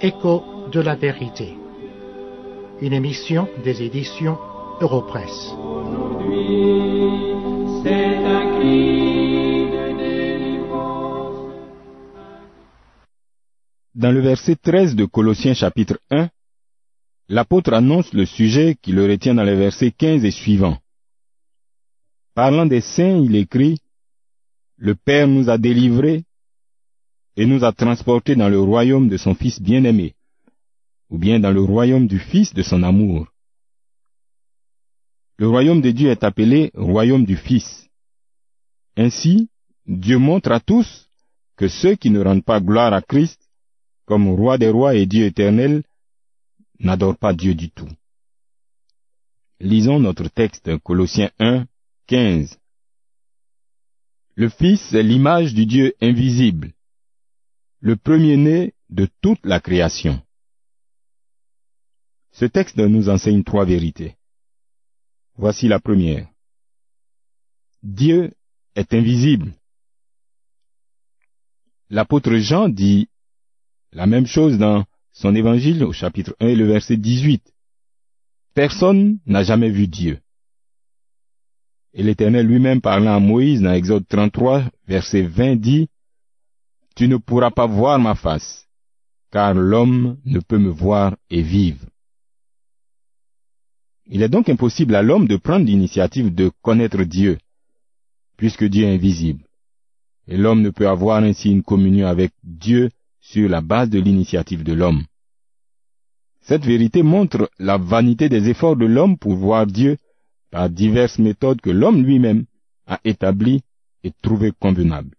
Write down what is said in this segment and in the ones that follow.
Écho de la vérité. Une émission des éditions Europresse. aujourd'hui. C'est un cri de délivrance. Dans le verset 13 de Colossiens chapitre 1, l'apôtre annonce le sujet qui le retient dans les versets 15 et suivants. Parlant des saints, il écrit, Le Père nous a délivrés et nous a transportés dans le royaume de son Fils bien-aimé, ou bien dans le royaume du Fils de son amour. Le royaume de Dieu est appelé royaume du Fils. Ainsi, Dieu montre à tous que ceux qui ne rendent pas gloire à Christ comme roi des rois et Dieu éternel, n'adorent pas Dieu du tout. Lisons notre texte, Colossiens 1, 15. Le Fils est l'image du Dieu invisible, le premier-né de toute la création. Ce texte nous enseigne trois vérités. Voici la première. Dieu est invisible. L'apôtre Jean dit la même chose dans son évangile au chapitre 1 et le verset 18. Personne n'a jamais vu Dieu. Et l'Éternel lui-même parlant à Moïse dans Exode 33, verset 20 dit, Tu ne pourras pas voir ma face, car l'homme ne peut me voir et vivre. Il est donc impossible à l'homme de prendre l'initiative de connaître Dieu, puisque Dieu est invisible. Et l'homme ne peut avoir ainsi une communion avec Dieu sur la base de l'initiative de l'homme. Cette vérité montre la vanité des efforts de l'homme pour voir Dieu par diverses méthodes que l'homme lui-même a établies et trouvées convenables.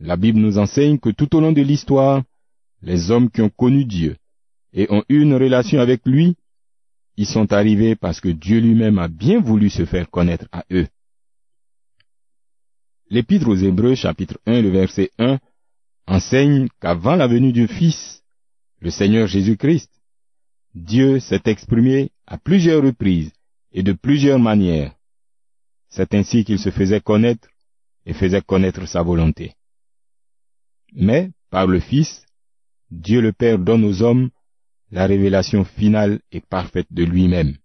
La Bible nous enseigne que tout au long de l'histoire, les hommes qui ont connu Dieu et ont eu une relation avec lui, y sont arrivés parce que Dieu lui-même a bien voulu se faire connaître à eux. L'Épître aux Hébreux chapitre 1 le verset 1 enseigne qu'avant la venue du Fils, le Seigneur Jésus-Christ, Dieu s'est exprimé à plusieurs reprises et de plusieurs manières. C'est ainsi qu'il se faisait connaître et faisait connaître sa volonté. Mais, par le Fils, Dieu le Père donne aux hommes la révélation finale et parfaite de lui-même.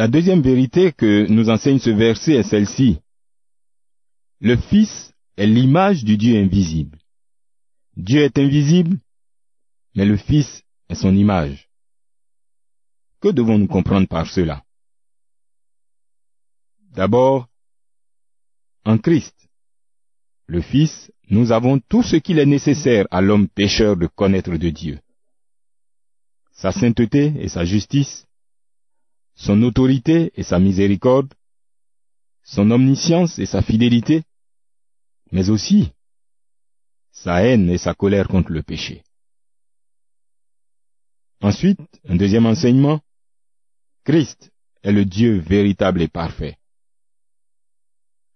La deuxième vérité que nous enseigne ce verset est celle-ci. Le Fils est l'image du Dieu invisible. Dieu est invisible, mais le Fils est son image. Que devons-nous comprendre par cela? D'abord, en Christ, le Fils, nous avons tout ce qu'il est nécessaire à l'homme pécheur de connaître de Dieu. Sa sainteté et sa justice, son autorité et sa miséricorde, son omniscience et sa fidélité, mais aussi sa haine et sa colère contre le péché. Ensuite, un deuxième enseignement, Christ est le Dieu véritable et parfait.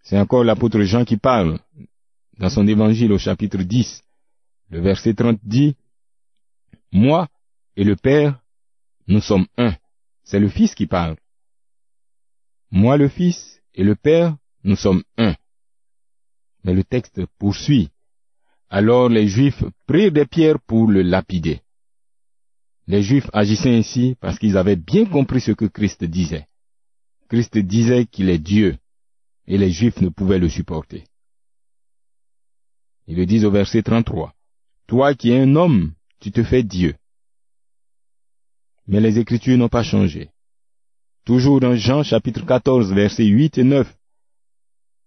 C'est encore l'apôtre Jean qui parle dans son évangile au chapitre 10. Le verset 30 dit, Moi et le Père, nous sommes un. C'est le Fils qui parle. Moi le Fils et le Père, nous sommes un. Mais le texte poursuit. Alors les Juifs prirent des pierres pour le lapider. Les Juifs agissaient ainsi parce qu'ils avaient bien compris ce que Christ disait. Christ disait qu'il est Dieu, et les Juifs ne pouvaient le supporter. Ils le disent au verset 33. Toi qui es un homme, tu te fais Dieu. Mais les Écritures n'ont pas changé. Toujours dans Jean chapitre 14, versets 8 et 9,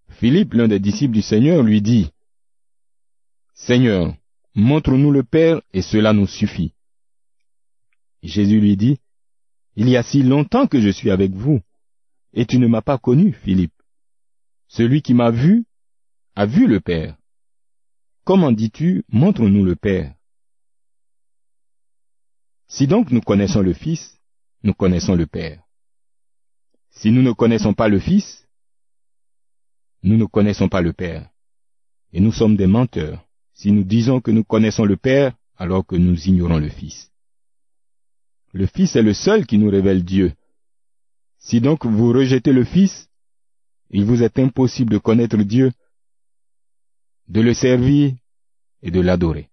Philippe, l'un des disciples du Seigneur, lui dit, Seigneur, montre-nous le Père et cela nous suffit. Jésus lui dit, Il y a si longtemps que je suis avec vous, et tu ne m'as pas connu, Philippe. Celui qui m'a vu a vu le Père. Comment dis-tu, montre-nous le Père? Si donc nous connaissons le Fils, nous connaissons le Père. Si nous ne connaissons pas le Fils, nous ne connaissons pas le Père. Et nous sommes des menteurs si nous disons que nous connaissons le Père alors que nous ignorons le Fils. Le Fils est le seul qui nous révèle Dieu. Si donc vous rejetez le Fils, il vous est impossible de connaître Dieu, de le servir et de l'adorer.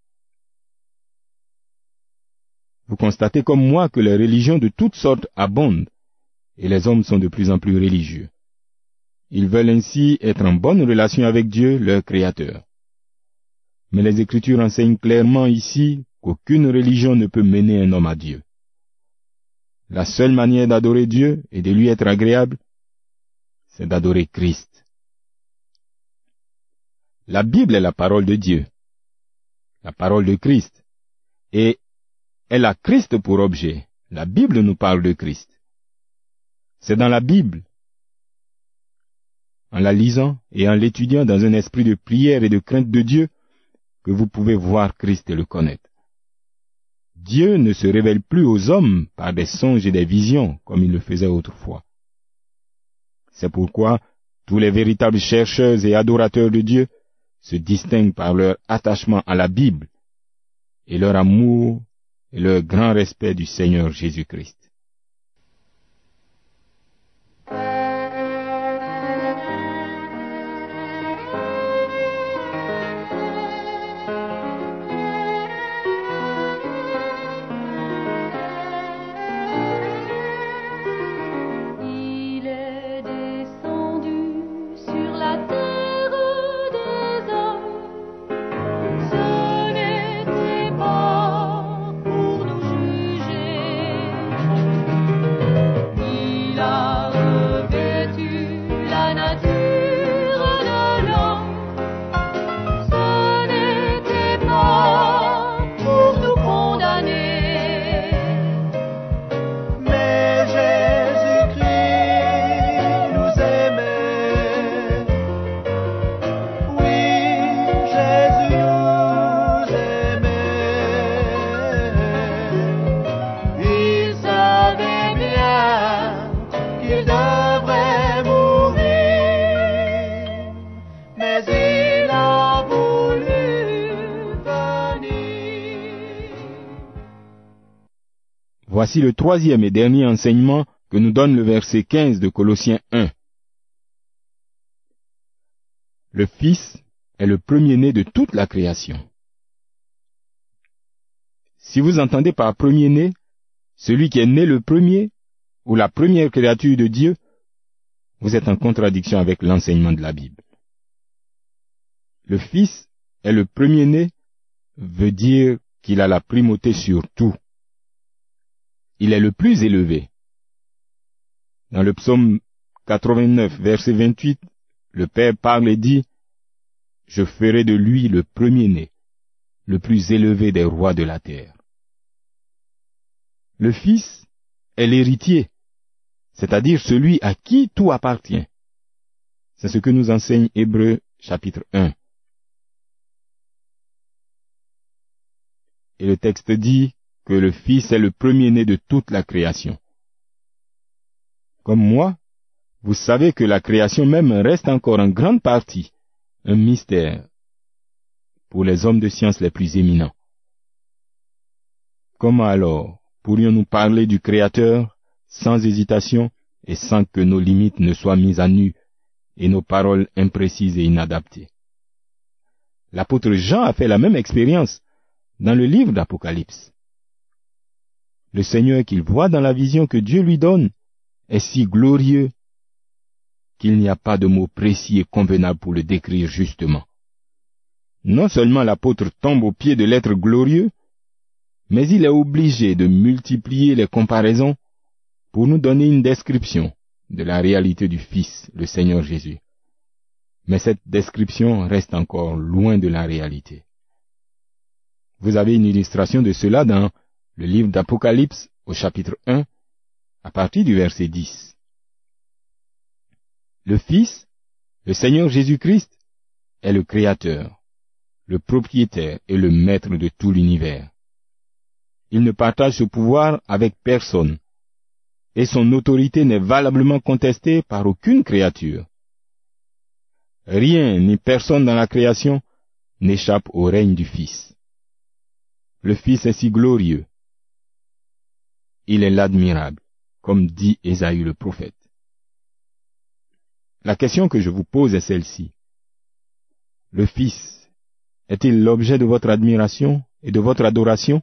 Vous constatez comme moi que les religions de toutes sortes abondent et les hommes sont de plus en plus religieux. Ils veulent ainsi être en bonne relation avec Dieu, leur Créateur. Mais les Écritures enseignent clairement ici qu'aucune religion ne peut mener un homme à Dieu. La seule manière d'adorer Dieu et de lui être agréable, c'est d'adorer Christ. La Bible est la parole de Dieu, la parole de Christ, et elle a Christ pour objet. La Bible nous parle de Christ. C'est dans la Bible, en la lisant et en l'étudiant dans un esprit de prière et de crainte de Dieu, que vous pouvez voir Christ et le connaître. Dieu ne se révèle plus aux hommes par des songes et des visions comme il le faisait autrefois. C'est pourquoi tous les véritables chercheurs et adorateurs de Dieu se distinguent par leur attachement à la Bible et leur amour leur grand respect du Seigneur Jésus-Christ. Voici le troisième et dernier enseignement que nous donne le verset 15 de Colossiens 1. Le Fils est le premier-né de toute la création. Si vous entendez par premier-né celui qui est né le premier ou la première créature de Dieu, vous êtes en contradiction avec l'enseignement de la Bible. Le Fils est le premier-né veut dire qu'il a la primauté sur tout il est le plus élevé. Dans le psaume 89, verset 28, le Père parle et dit, Je ferai de lui le premier-né, le plus élevé des rois de la terre. Le Fils est l'héritier, c'est-à-dire celui à qui tout appartient. C'est ce que nous enseigne Hébreu chapitre 1. Et le texte dit que le Fils est le premier-né de toute la création. Comme moi, vous savez que la création même reste encore en grande partie un mystère pour les hommes de science les plus éminents. Comment alors pourrions-nous parler du Créateur sans hésitation et sans que nos limites ne soient mises à nu et nos paroles imprécises et inadaptées? L'apôtre Jean a fait la même expérience dans le livre d'Apocalypse. Le Seigneur qu'il voit dans la vision que Dieu lui donne est si glorieux qu'il n'y a pas de mots précis et convenables pour le décrire justement. Non seulement l'apôtre tombe au pied de l'être glorieux, mais il est obligé de multiplier les comparaisons pour nous donner une description de la réalité du Fils, le Seigneur Jésus. Mais cette description reste encore loin de la réalité. Vous avez une illustration de cela dans le livre d'Apocalypse au chapitre 1 à partir du verset 10. Le Fils, le Seigneur Jésus-Christ, est le Créateur, le propriétaire et le maître de tout l'univers. Il ne partage ce pouvoir avec personne, et son autorité n'est valablement contestée par aucune créature. Rien ni personne dans la création n'échappe au règne du Fils. Le Fils est si glorieux. Il est l'admirable, comme dit Ésaü le prophète. La question que je vous pose est celle-ci. Le Fils est-il l'objet de votre admiration et de votre adoration?